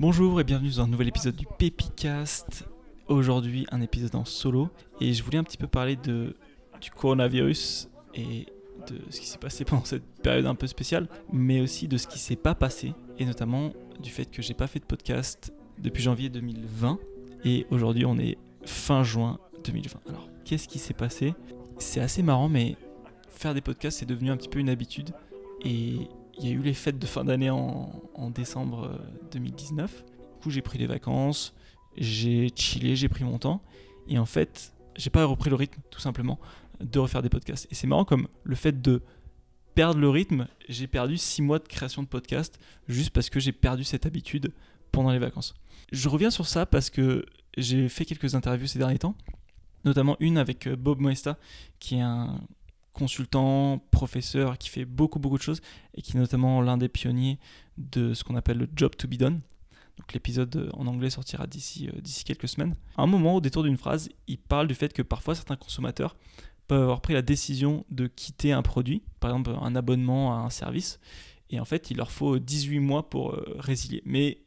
Bonjour et bienvenue dans un nouvel épisode du Pépicast. Aujourd'hui, un épisode en solo et je voulais un petit peu parler de, du coronavirus et de ce qui s'est passé pendant cette période un peu spéciale, mais aussi de ce qui s'est pas passé et notamment du fait que j'ai pas fait de podcast depuis janvier 2020 et aujourd'hui on est fin juin 2020. Alors, qu'est-ce qui s'est passé? C'est assez marrant, mais faire des podcasts c'est devenu un petit peu une habitude et il y a eu les fêtes de fin d'année en, décembre 2019. Euh, du coup, j'ai pris des vacances, j'ai chillé, j'ai pris mon temps. Et en fait, j'ai pas repris le rythme, tout simplement, de refaire des podcasts. Et c'est marrant comme le fait de perdre le rythme, j'ai perdu six mois de création de podcast juste parce que j'ai perdu cette habitude pendant les vacances. Je reviens sur ça parce que j'ai fait quelques interviews ces derniers temps, notamment une avec euh, Bob Moesta, qui est un consultant, professeur, qui fait beaucoup beaucoup de choses et qui est notamment l'un des pionniers de ce qu'on appelle le job to be done. L'épisode en anglais sortira d'ici euh, d'ici quelques semaines. À un moment, au détour d'une phrase, il parle du fait que parfois certains consommateurs peuvent avoir pris la décision de quitter un produit, par exemple un abonnement à un service, et en fait il leur faut 18 mois pour euh, résilier. Mais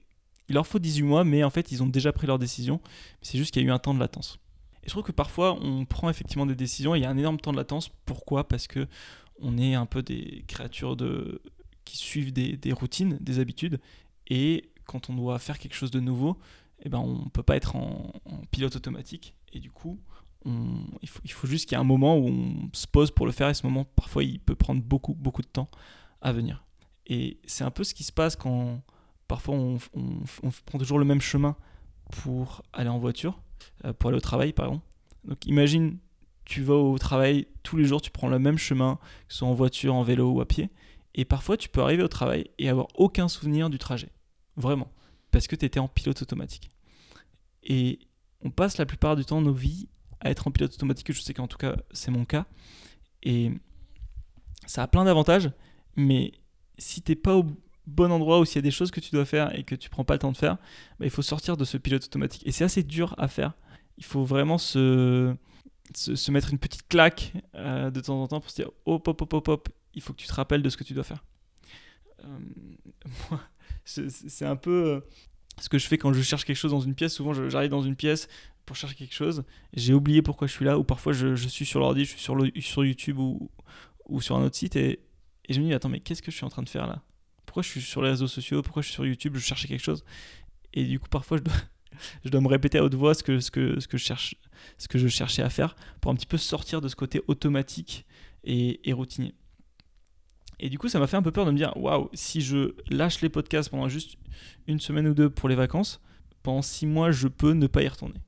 il leur faut 18 mois, mais en fait ils ont déjà pris leur décision, c'est juste qu'il y a eu un temps de latence. Et je trouve que parfois, on prend effectivement des décisions et il y a un énorme temps de latence. Pourquoi? Parce que on est un peu des créatures de... qui suivent des, routines, des habitudes. Et quand on doit faire quelque chose de nouveau, eh ben, on ne peut pas être en, pilote automatique. Et du coup, il, faut, juste qu'il y ait un moment où on se pose pour le faire. Et ce moment, parfois, il peut prendre beaucoup, beaucoup de temps à venir. Et c'est un peu ce qui se passe quand parfois on, prend toujours le même chemin pour aller en voiture pour aller au travail, par exemple. Donc imagine, tu vas au travail tous les jours, tu prends le même chemin, que ce soit en voiture, en vélo ou à pied, et parfois tu peux arriver au travail et avoir aucun souvenir du trajet. Vraiment. Parce que tu étais en pilote automatique. Et on passe la plupart du temps nos vies à être en pilote automatique, je sais qu'en tout cas c'est mon cas. Et ça a plein d'avantages, mais si t'es pas au bon endroit où s'il y a des choses que tu dois faire et que tu prends pas le temps de faire, bah, il faut sortir de ce pilote automatique. Et c'est assez dur à faire. Il faut vraiment se, se, mettre une petite claque euh, de temps en temps pour se dire hop, hop, hop, hop, hop, il faut que tu te rappelles de ce que tu dois faire. Euh, c'est un peu euh, ce que je fais quand je cherche quelque chose dans une pièce. Souvent, j'arrive dans une pièce pour chercher quelque chose, j'ai oublié pourquoi je suis là, ou parfois je, suis sur l'ordi, je suis sur, YouTube ou, ou sur un autre site, et je me dis, attends, mais qu'est-ce que je suis en train de faire là? Pourquoi je suis sur les réseaux sociaux, pourquoi je suis sur YouTube, je cherchais quelque chose. Et du coup, parfois, je dois, me répéter à haute voix ce que, je cherche, ce que je cherchais à faire pour un petit peu sortir de ce côté automatique et, et routinier. Et du coup, ça m'a fait un peu peur de me dire waouh, si je lâche les podcasts pendant juste une semaine ou deux pour les vacances, pendant six mois, je peux ne pas y retourner.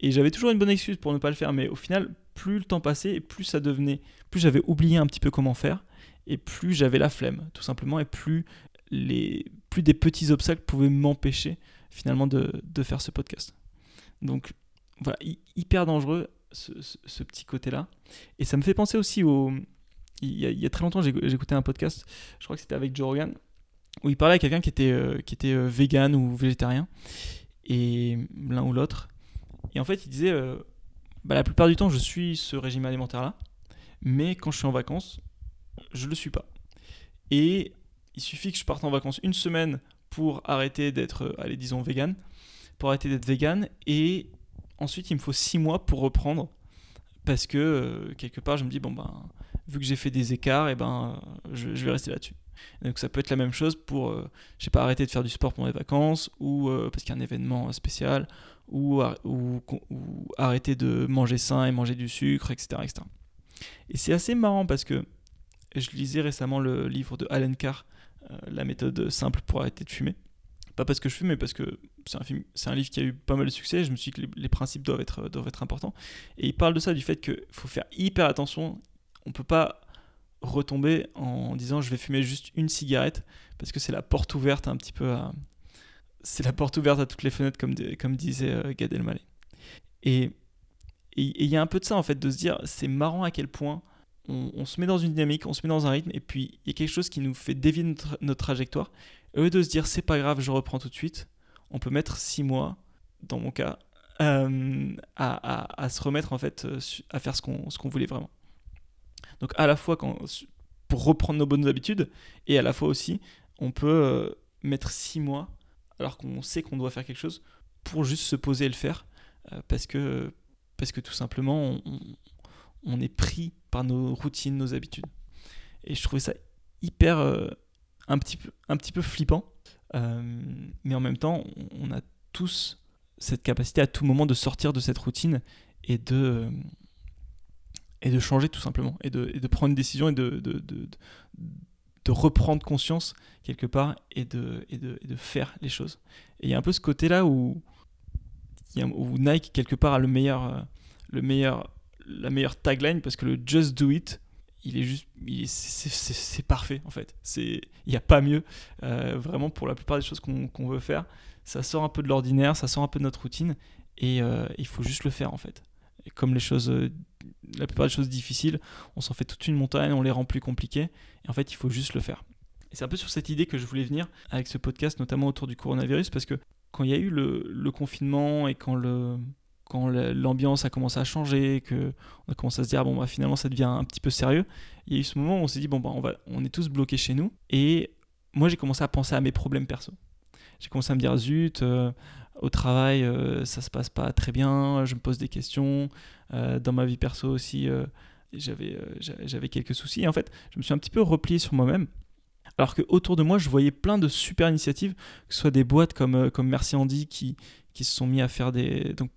Et j'avais toujours une bonne excuse pour ne pas le faire, mais au final, plus le temps passait plus ça devenait, plus j'avais oublié un petit peu comment faire, et plus j'avais la flemme, tout simplement, et plus, les, plus des petits obstacles pouvaient m'empêcher finalement de, de, faire ce podcast. Donc voilà, hyper dangereux ce, ce, petit côté-là. Et ça me fait penser aussi au... Il y a, très longtemps, écouté un podcast, je crois que c'était avec Joe Rogan, où il parlait à quelqu'un qui était, euh, était euh, vegan ou végétarien, et l'un ou l'autre. Et en fait, il disait, euh, bah, la plupart du temps, je suis ce régime alimentaire-là, mais quand je suis en vacances, je le suis pas. Et il suffit que je parte en vacances une semaine pour arrêter d'être, euh, allez, disons, vegan, pour arrêter d'être vegan, et ensuite il me faut six mois pour reprendre, parce que euh, quelque part je me dis, bon ben, vu que j'ai fait des écarts, et eh ben, je, vais rester là-dessus. Donc ça peut être la même chose pour, euh, je sais pas, arrêter de faire du sport pendant les vacances, ou parce qu'il y a un événement spécial, ou, ou, ou, arrêter de manger sain et manger du sucre, etc. etc. Et c'est assez marrant parce que je lisais récemment le livre de Alan Carr, euh, La méthode simple pour arrêter de fumer. Pas parce que je fume, mais parce que c'est un, livre qui a eu pas mal de succès. Je me suis dit que les, principes doivent être, importants. Et il parle de ça, du fait qu'il faut faire hyper attention. On peut pas retomber en disant je vais fumer juste une cigarette parce que c'est la porte ouverte un petit peu à c'est la porte ouverte à toutes les fenêtres comme, comme disait euh, Gad Elmaleh et il y a un peu de ça en fait de se dire c'est marrant à quel point on, se met dans une dynamique, on se met dans un rythme, et puis il y a quelque chose qui nous fait dévier notre, trajectoire. au lieu de se dire c'est pas grave, je reprends tout de suite, on peut mettre six mois, dans mon cas, euh, à, se remettre en fait euh, à faire ce qu'on voulait vraiment. Donc à la fois pour reprendre nos bonnes habitudes, et à la fois aussi, on peut euh, mettre six mois alors qu'on sait qu'on doit faire quelque chose, pour juste se poser et le faire, parce, que, parce que tout simplement, on, est pris par nos routines, nos habitudes. Et je trouvais ça hyper, euh, un, petit peu, un petit peu flippant, euh, mais en même temps, on a tous cette capacité à tout moment de sortir de cette routine et de, et de changer tout simplement, et de, de prendre une décision et de, de, de, de, reprendre conscience quelque part et de, et de, et faire les choses. Et il y a un peu ce côté-là où, où Nike quelque part a le meilleur, le meilleur, la meilleure tagline parce que le Just Do It, il est juste, c'est parfait en fait. Il n'y a pas mieux, euh, vraiment pour la plupart des choses qu'on veut faire. Ça sort un peu de l'ordinaire, ça sort un peu de notre routine et euh, il faut juste le faire en fait. Et comme les choses, euh, la plupart des choses difficiles, on s'en fait toute une montagne, on les rend plus compliquées et en fait il faut juste le faire. Et c'est un peu sur cette idée que je voulais venir avec ce podcast, notamment autour du coronavirus, parce que quand il y a eu le, le confinement et quand le, quand l'ambiance a commencé à changer, que on a commencé à se dire bon bah finalement ça devient un petit peu sérieux, il y a eu ce moment où on s'est dit bon bah on va on est tous bloqués chez nous et moi j'ai commencé à penser à mes problèmes perso. J'ai commencé à me dire zut euh, au travail euh, ça se passe pas très bien, je me pose des questions, euh, dans ma vie perso aussi j'avais j'avais quelques soucis en fait je me suis un petit peu replié sur moi-même. Alors que autour de moi, je voyais plein de super initiatives, que ce soit des boîtes comme, comme Merci Andy qui, qui se sont mis à faire des. Donc,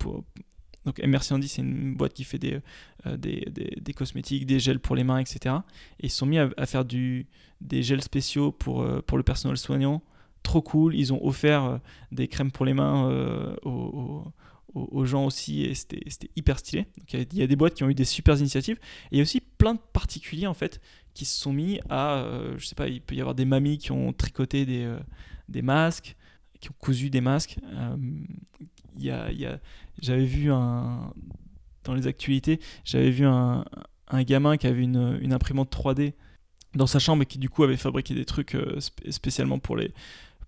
donc Merci Andy, c'est une boîte qui fait des, euh, des, des, cosmétiques, des gels pour les mains, etc. Et ils se sont mis à, faire du, des gels spéciaux pour, euh, pour le personnel soignant. Trop cool. Ils ont offert euh, des crèmes pour les mains aux, aux, gens aussi et c'était hyper stylé. Il, y a, des boîtes qui ont eu des super initiatives. Et il y a aussi plein de particuliers en fait qui se sont mis à. je sais pas, il peut y avoir des mamies qui ont tricoté des, des masques qui ont cousu des masques. Euh, y a, y a, j'avais vu un, dans les actualités, j'avais vu un, un, gamin qui avait une, une, imprimante 3D dans sa chambre et qui du coup avait fabriqué des trucs euh, spécialement pour les,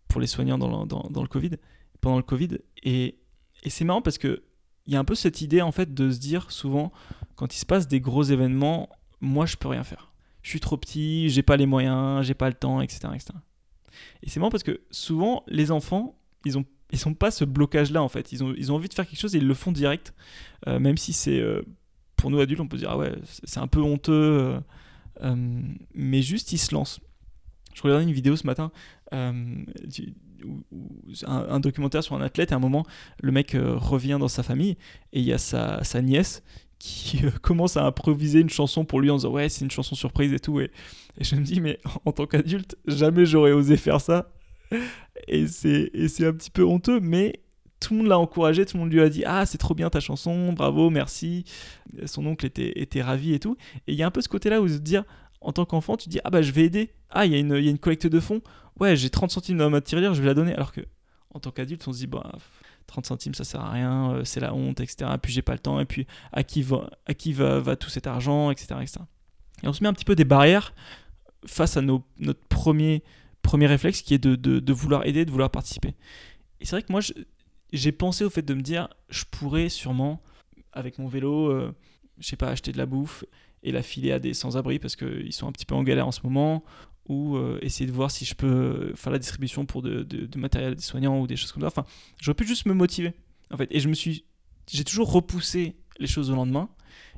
pour les soignants dans le, dans, le Covid, pendant le Covid. Et, et c'est marrant parce que il y a un peu cette idée en fait de se dire souvent quand il se passe des gros événements, moi je peux rien faire. Je suis trop petit, j'ai pas les moyens, j'ai pas le temps, etc. Et c'est marrant parce que souvent, les enfants, ils ont ils sont pas ce blocage-là en fait. Ils ont, ils ont envie de faire quelque chose et ils le font direct. Euh, même si c'est. Euh, pour nous adultes, on peut dire, ah ouais, c'est un peu honteux. Euh, mais juste, ils se lancent. Je regardais une vidéo ce matin, un, un, documentaire sur un athlète, et à un moment, le mec revient dans sa famille et il y a sa, sa nièce qui commence à improviser une chanson pour lui en disant ouais c'est une chanson surprise et tout. Et, je me dis mais en tant qu'adulte jamais j'aurais osé faire ça. Et c'est un petit peu honteux mais tout le monde l'a encouragé tout le monde lui a dit ah c'est trop bien ta chanson bravo merci. Son oncle était, était ravi et tout. Et il y a un peu ce côté là où se dire en tant qu'enfant tu dis ah bah je vais aider. Ah il y, a une, y a une collecte de fonds. Ouais j'ai 30 centimes dans ma tirelire je vais la donner. Alors que en tant qu'adulte on se dit bah 30 centimes ça sert à rien, euh, c'est la honte, etc. Et puis j'ai pas le temps, et puis à qui va, à qui tout cet argent, etc., Et on se met un petit peu des barrières face à notre premier, premier réflexe qui est de, de, vouloir aider, de vouloir participer. Et c'est vrai que moi j'ai pensé au fait de me dire je pourrais sûrement avec mon vélo, euh, je sais pas, acheter de la bouffe et la filer à des sans-abri parce qu'ils sont un petit peu en galère en ce moment, ou euh, essayer de voir si je peux faire la distribution pour de, de, matériel des soignants ou des choses comme ça. Enfin, j'aurais pu juste me motiver, en fait. Et je me suis, j'ai toujours repoussé les choses au lendemain.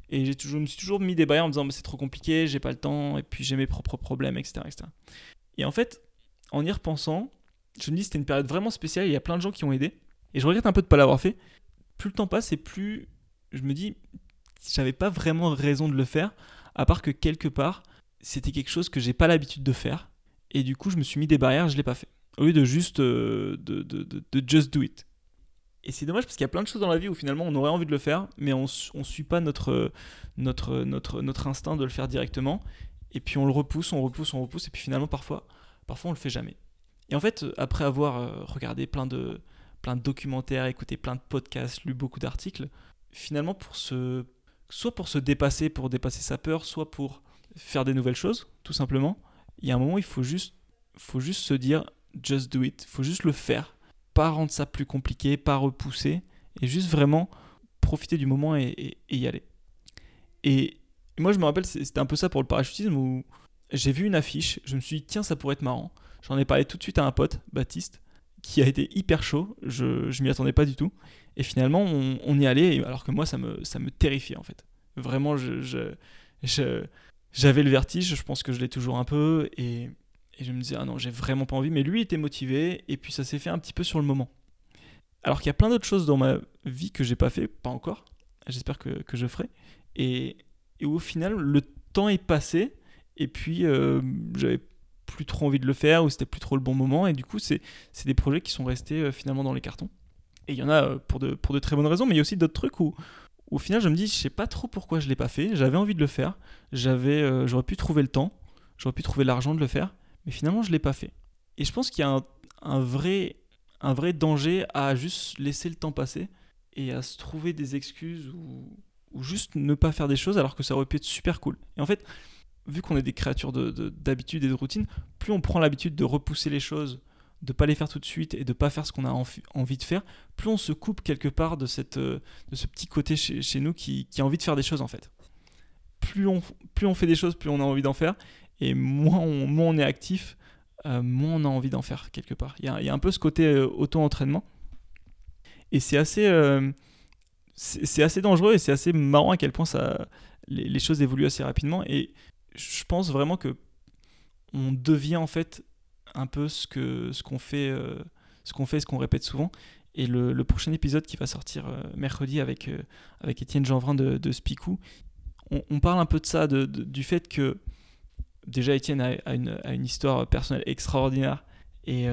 Et j'ai toujours, je me suis toujours mis des barrières en me disant mais c'est trop compliqué, j'ai pas le temps, et puis j'ai mes propres problèmes, etc., etc. Et en fait, en y repensant, je me dis c'était une période vraiment spéciale, il y a plein de gens qui ont aidé, et je regrette un peu de pas l'avoir fait. Plus le temps passe et plus je me dis j'avais pas vraiment raison de le faire, à part que quelque part, c'était quelque chose que j'ai pas l'habitude de faire. Et du coup, je me suis mis des barrières, je l'ai pas fait. Au lieu de juste euh, de, de, de, just do it. Et c'est dommage parce qu'il y a plein de choses dans la vie où finalement on aurait envie de le faire, mais on ne suit pas notre, notre, notre, notre instinct de le faire directement. Et puis on le repousse, on repousse, on repousse, et puis finalement parfois, parfois on le fait jamais. Et en fait, après avoir euh, regardé plein de, plein de documentaires, écouté plein de podcasts, lu beaucoup d'articles, finalement pour se, soit pour se dépasser, pour dépasser sa peur, soit pour faire des nouvelles choses, tout simplement. Il y a un moment, il faut juste, faut juste se dire just do it. Faut juste le faire. Pas rendre ça plus compliqué, pas repousser. Et juste vraiment profiter du moment et, y aller. Et moi, je me rappelle, c'était un peu ça pour le parachutisme où j'ai vu une affiche. Je me suis dit, tiens, ça pourrait être marrant. J'en ai parlé tout de suite à un pote, Baptiste, qui a été hyper chaud. Je, je m'y attendais pas du tout. Et finalement, on, y allait, alors que moi, ça me, ça me terrifiait en fait. Vraiment, je, je, j'avais le vertige, je pense que je l'ai toujours un peu, et, je me disais, ah non, j'ai vraiment pas envie. Mais lui était motivé, et puis ça s'est fait un petit peu sur le moment. Alors qu'il y a plein d'autres choses dans ma vie que j'ai pas fait, pas encore. J'espère que, que, je ferai. Et, et, au final, le temps est passé, et puis euh, j'avais plus trop envie de le faire, ou c'était plus trop le bon moment, et du coup, c'est des projets qui sont restés euh, finalement dans les cartons. Et il y en a euh, pour de, pour de très bonnes raisons, mais il y a aussi d'autres trucs où, au final, je me dis, je sais pas trop pourquoi je l'ai pas fait. J'avais envie de le faire, j'avais, euh, j'aurais pu trouver le temps, j'aurais pu trouver l'argent de le faire, mais finalement, je l'ai pas fait. Et je pense qu'il y a un, vrai, un vrai danger à juste laisser le temps passer et à se trouver des excuses ou, ou juste ne pas faire des choses alors que ça aurait pu être super cool. Et en fait, vu qu'on est des créatures d'habitude de, et de routine, plus on prend l'habitude de repousser les choses de pas les faire tout de suite et de pas faire ce qu'on a envie de faire, plus on se coupe quelque part de, cette, euh, de ce petit côté chez, nous qui, a envie de faire des choses en fait. Plus on, plus on fait des choses, plus on a envie d'en faire, et moins on, moins on est actif, euh, moins on a envie d'en faire quelque part. Il y a, un peu ce côté euh, auto-entraînement, et c'est assez, assez dangereux et c'est assez marrant à quel point ça, les, les choses évoluent assez rapidement, et je pense vraiment que on devient en fait un peu ce qu'on fait, euh, ce qu'on fait, ce qu'on répète souvent. Et le, prochain épisode qui va sortir euh, mercredi avec, euh, avec Étienne Jeanvrin de, de Spicou, on, parle un peu de ça, de, du fait que déjà Étienne a, une, a, une, histoire personnelle extraordinaire et,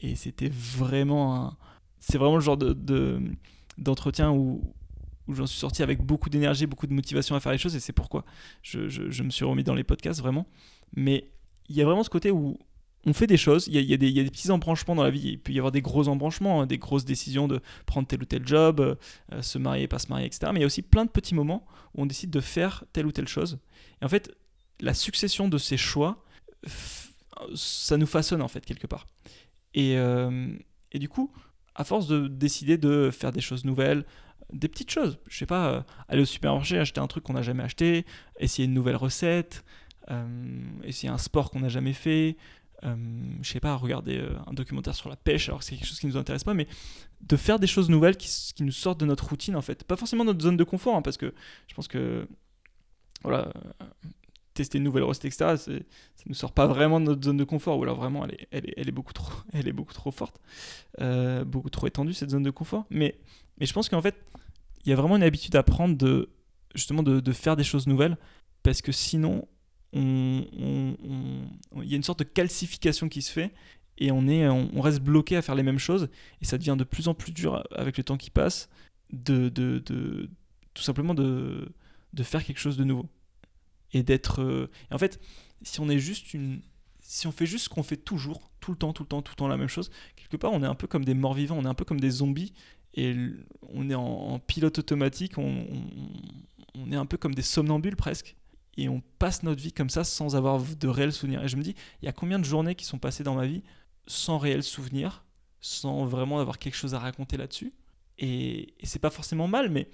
et c'était vraiment c'est vraiment le genre de, d'entretien où, où j'en suis sorti avec beaucoup d'énergie, beaucoup de motivation à faire les choses et c'est pourquoi je, je, me suis remis dans les podcasts vraiment. Mais il y a vraiment ce côté où on fait des choses, il y, a, des, petits embranchements dans la vie, il peut y avoir des gros embranchements, hein, des grosses décisions de prendre tel ou tel job, euh, se marier, pas se marier, etc. Mais il y a aussi plein de petits moments où on décide de faire telle ou telle chose. Et en fait, la succession de ces choix, ça nous façonne en fait quelque part. Et, euh, et du coup, à force de décider de faire des choses nouvelles, des petites choses, je sais pas, euh, aller au supermarché, acheter un truc qu'on n'a jamais acheté, essayer une nouvelle recette, essayer un sport qu'on n'a jamais fait, euh, je sais pas, regarder euh, un documentaire sur la pêche, alors que c'est quelque chose qui nous intéresse pas, mais de faire des choses nouvelles qui, nous sortent de notre routine en fait. Pas forcément notre zone de confort, hein, parce que je pense que voilà, euh, tester une nouvelle recette, etc., ça nous sort pas vraiment de notre zone de confort, ou alors vraiment elle est, beaucoup, trop, elle est beaucoup trop forte, beaucoup trop étendue cette zone de confort. Mais, je pense qu'en fait, il y a vraiment une habitude à prendre de justement de faire des choses nouvelles, parce que sinon il y a une sorte de calcification qui se fait et on, est, on, reste bloqué à faire les mêmes choses et ça devient de plus en plus dur avec le temps qui passe de, de, de tout simplement de, de, faire quelque chose de nouveau et d'être euh, en fait si on est juste une si on fait juste ce qu'on fait toujours tout le temps tout le temps tout le temps la même chose quelque part on est un peu comme des morts vivants on est un peu comme des zombies et on est en, pilote automatique on, on est un peu comme des somnambules presque et on passe notre vie comme ça sans avoir de réels souvenirs. Et je me dis, il y a combien de journées qui sont passées dans ma vie sans réels souvenirs, sans vraiment avoir quelque chose à raconter là-dessus? Et, c'est pas forcément mal, mais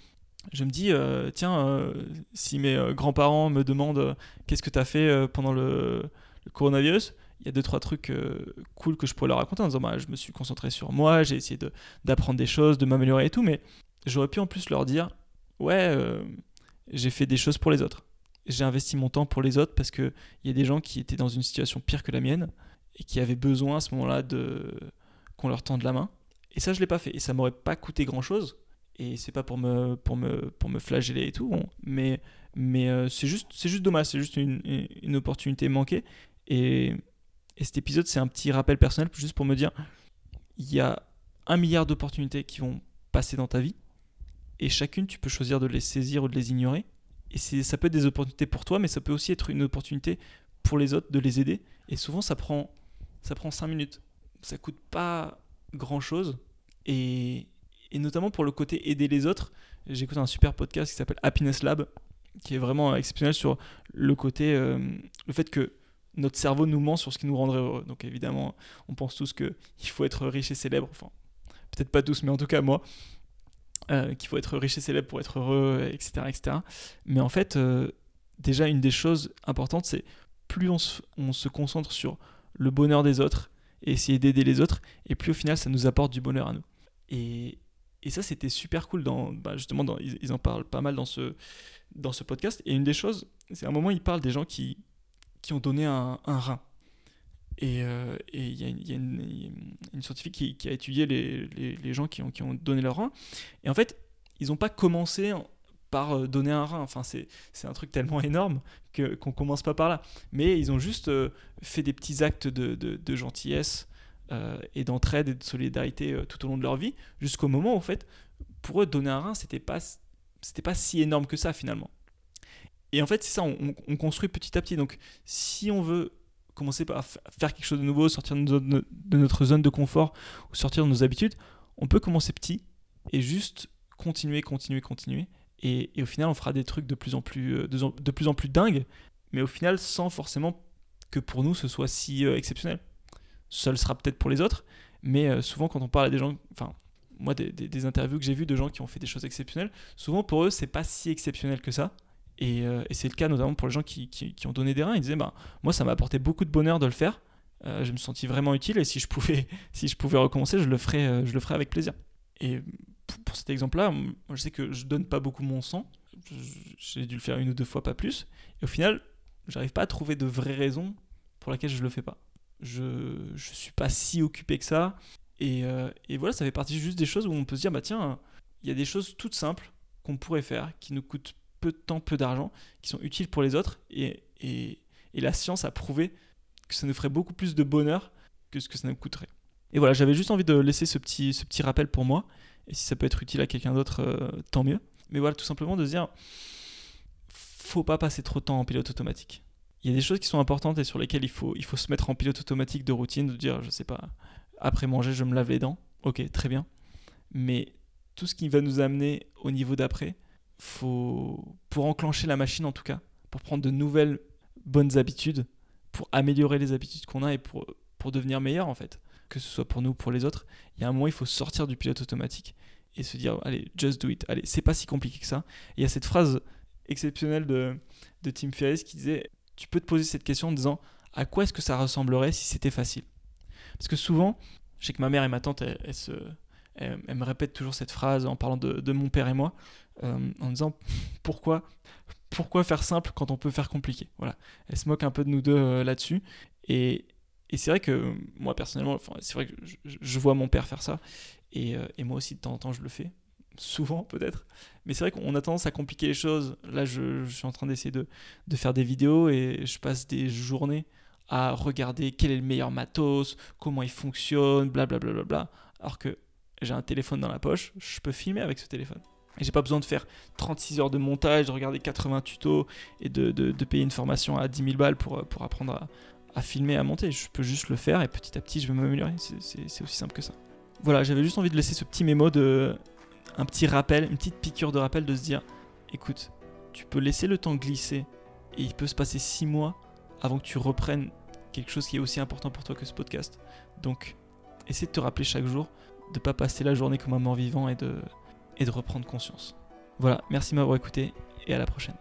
je me dis, euh, tiens, euh, si mes euh, grands-parents me demandent qu'est-ce que tu as fait pendant le, coronavirus, il y a deux, trois trucs cool que je pourrais leur raconter en disant, bah, je me suis concentré sur moi, j'ai essayé d'apprendre des choses, de m'améliorer et tout, mais j'aurais pu en plus leur dire, ouais, j'ai fait des choses pour les autres j'ai investi mon temps pour les autres parce qu'il y a des gens qui étaient dans une situation pire que la mienne et qui avaient besoin à ce moment-là de qu'on leur tende la main. Et ça, je l'ai pas fait. Et ça m'aurait pas coûté grand-chose. Et c'est pas pour me, pour, me, pour me flageller et tout, mais, mais euh, c'est juste, juste dommage, c'est juste une, une, opportunité manquée. Et, et cet épisode, c'est un petit rappel personnel, juste pour me dire, il y a un milliard d'opportunités qui vont passer dans ta vie, et chacune, tu peux choisir de les saisir ou de les ignorer et ça peut être des opportunités pour toi, mais ça peut aussi être une opportunité pour les autres de les aider. Et souvent, ça prend, ça prend 5 minutes. Ça coûte pas grand chose. Et, et notamment pour le côté aider les autres, j'écoute un super podcast qui s'appelle Happiness Lab, qui est vraiment exceptionnel sur le côté, euh, le fait que notre cerveau nous ment sur ce qui nous rendrait heureux. Donc évidemment, on pense tous qu'il faut être riche et célèbre. Enfin, peut-être pas tous, mais en tout cas moi. Euh, qu'il faut être riche et célèbre pour être heureux, etc. etc. Mais en fait, euh, déjà, une des choses importantes, c'est plus on se, concentre sur le bonheur des autres, et essayer d'aider les autres, et plus au final ça nous apporte du bonheur à nous. Et, ça, c'était super cool. Bah, justement, ils, en parlent pas mal dans ce, dans ce podcast. Et une des choses, c'est à un moment, ils parlent des gens qui, qui ont donné un rein. Et il y, a une, scientifique qui, a étudié les, gens qui ont, donné leur rein. Et en fait, ils n'ont pas commencé par euh, donner un rein. Enfin, c'est un truc tellement énorme qu'on qu'on commence pas par là. Mais ils ont juste euh, fait des petits actes de, gentillesse euh, et d'entraide et de solidarité euh, tout au long de leur vie, jusqu'au moment où, en fait, pour eux, donner un rein, c'était pas, pas si énorme que ça finalement. Et en fait, c'est ça, on, construit petit à petit. Donc, si on veut commencer par faire quelque chose de nouveau, sortir de, notre zone de confort ou sortir de nos habitudes, on peut commencer petit et juste continuer, continuer, continuer. Et, au final, on fera des trucs de plus en plus, euh, de, plus en plus dingues, mais au final, sans forcément que pour nous, ce soit si euh, exceptionnel ça le sera peut-être pour les autres, mais euh, souvent quand on parle à des gens, enfin moi des, des, interviews que j'ai vues de gens qui ont fait des choses exceptionnelles, souvent pour eux c'est pas si exceptionnel que ça. Et, euh, et c'est le cas notamment pour les gens qui, ont donné des reins. Ils disaient bah, moi ça m'a apporté beaucoup de bonheur de le faire. Euh, je me sentis vraiment utile et si je pouvais, si je pouvais recommencer, je le ferais, euh, je le ferais avec plaisir. Et pour, cet exemple-là, je sais que je donne pas beaucoup mon sang. J'ai dû le faire une ou deux fois, pas plus. Et au final, j'arrive pas à trouver de vraies raisons pour laquelle je le fais pas je ne suis pas si occupé que ça. Et, voilà, ça fait partie juste des choses où on peut se dire, bah tiens, il y a des choses toutes simples qu'on pourrait faire, qui nous coûtent peu de temps, peu d'argent, qui sont utiles pour les autres. Et, et, la science a prouvé que ça nous ferait beaucoup plus de bonheur que ce que ça nous coûterait. Et voilà, j'avais juste envie de laisser ce petit, ce petit rappel pour moi. Et si ça peut être utile à quelqu'un d'autre, euh, tant mieux. Mais voilà, tout simplement de dire, faut pas passer trop de temps en pilote automatique il y a des choses qui sont importantes et sur lesquelles il faut, il faut se mettre en pilote automatique de routine, de dire, je sais pas, après manger, je me lave les dents. Ok, très bien. Mais tout ce qui va nous amener au niveau d'après, faut, pour enclencher la machine en tout cas, pour prendre de nouvelles bonnes habitudes, pour améliorer les habitudes qu'on a et pour, pour devenir meilleur en fait, que ce soit pour nous ou pour les autres, il y a un moment, il faut sortir du pilote automatique et se dire, allez, just do it. Allez, c'est pas si compliqué que ça. il y a cette phrase exceptionnelle de, de Tim Ferriss qui disait tu peux te poser cette question en disant à quoi est-ce que ça ressemblerait si c'était facile? Parce que souvent, je sais que ma mère et ma tante, elles, se, me répètent toujours cette phrase en parlant de, mon père et moi, euh, en disant pourquoi, pourquoi faire simple quand on peut faire compliqué? Voilà. Elles se moquent un peu de nous deux euh, là-dessus. Et, c'est vrai que moi, personnellement, c'est vrai que je, vois mon père faire ça. Et, euh, et moi aussi, de temps en temps, je le fais souvent peut-être. Mais c'est vrai qu'on a tendance à compliquer les choses. Là, je, suis en train d'essayer de, faire des vidéos et je passe des journées à regarder quel est le meilleur matos, comment il fonctionne, blablabla. Bla, bla, bla, Alors que j'ai un téléphone dans la poche, je peux filmer avec ce téléphone. Et j'ai pas besoin de faire 36 heures de montage, de regarder 80 tutos et de, de, payer une formation à 10 000 balles pour, pour apprendre à, filmer, à monter. Je peux juste le faire et petit à petit, je vais m'améliorer. C'est aussi simple que ça. Voilà, j'avais juste envie de laisser ce petit mémo de un petit rappel, une petite piqûre de rappel de se dire écoute, tu peux laisser le temps glisser et il peut se passer six mois avant que tu reprennes quelque chose qui est aussi important pour toi que ce podcast. Donc, essaie de te rappeler chaque jour de pas passer la journée comme un mort vivant et de, et de reprendre conscience. Voilà, merci de m'avoir écouté et à la prochaine.